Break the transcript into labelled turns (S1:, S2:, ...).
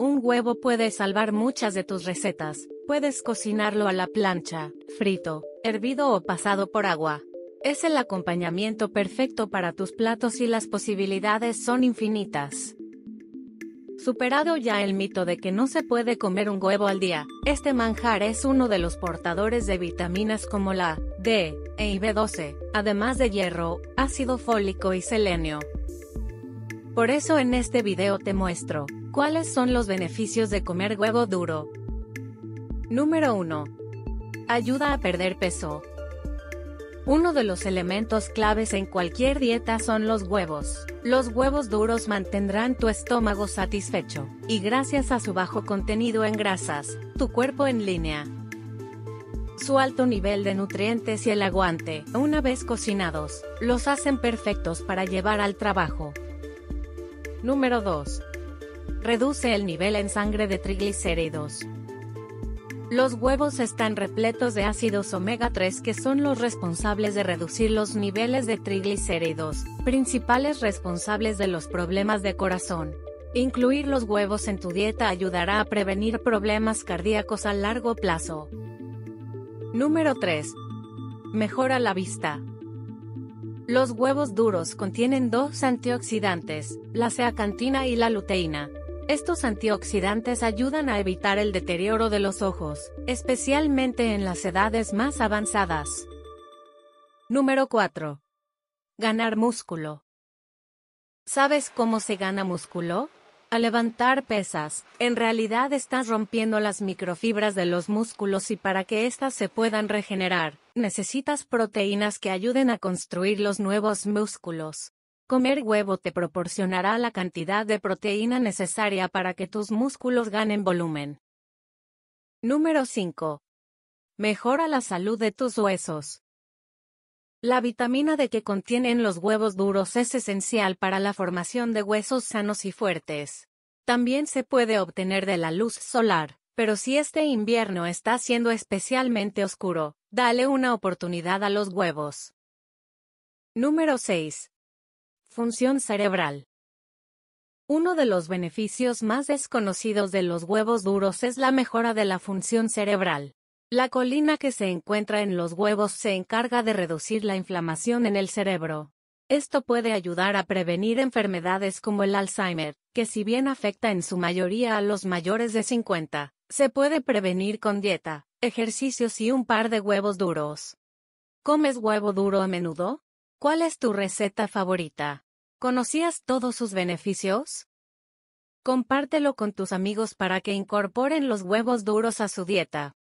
S1: Un huevo puede salvar muchas de tus recetas. Puedes cocinarlo a la plancha, frito, hervido o pasado por agua. Es el acompañamiento perfecto para tus platos y las posibilidades son infinitas. Superado ya el mito de que no se puede comer un huevo al día, este manjar es uno de los portadores de vitaminas como la D, E y B12, además de hierro, ácido fólico y selenio. Por eso en este video te muestro, cuáles son los beneficios de comer huevo duro. Número 1. Ayuda a perder peso. Uno de los elementos claves en cualquier dieta son los huevos. Los huevos duros mantendrán tu estómago satisfecho, y gracias a su bajo contenido en grasas, tu cuerpo en línea. Su alto nivel de nutrientes y el aguante, una vez cocinados, los hacen perfectos para llevar al trabajo. Número 2. Reduce el nivel en sangre de triglicéridos. Los huevos están repletos de ácidos omega 3 que son los responsables de reducir los niveles de triglicéridos, principales responsables de los problemas de corazón. Incluir los huevos en tu dieta ayudará a prevenir problemas cardíacos a largo plazo. Número 3. Mejora la vista. Los huevos duros contienen dos antioxidantes, la zeacantina y la luteína, estos antioxidantes ayudan a evitar el deterioro de los ojos, especialmente en las edades más avanzadas. Número 4. Ganar músculo. ¿Sabes cómo se gana músculo? Al levantar pesas, en realidad estás rompiendo las microfibras de los músculos y para que éstas se puedan regenerar, necesitas proteínas que ayuden a construir los nuevos músculos. Comer huevo te proporcionará la cantidad de proteína necesaria para que tus músculos ganen volumen. Número 5. Mejora la salud de tus huesos. La vitamina D que contienen los huevos duros es esencial para la formación de huesos sanos y fuertes. También se puede obtener de la luz solar, pero si este invierno está siendo especialmente oscuro, dale una oportunidad a los huevos. Número 6. Función cerebral. Uno de los beneficios más desconocidos de los huevos duros es la mejora de la función cerebral. La colina que se encuentra en los huevos se encarga de reducir la inflamación en el cerebro. Esto puede ayudar a prevenir enfermedades como el Alzheimer, que si bien afecta en su mayoría a los mayores de 50, se puede prevenir con dieta, ejercicios y un par de huevos duros. ¿Comes huevo duro a menudo? ¿Cuál es tu receta favorita? ¿Conocías todos sus beneficios? Compártelo con tus amigos para que incorporen los huevos duros a su dieta.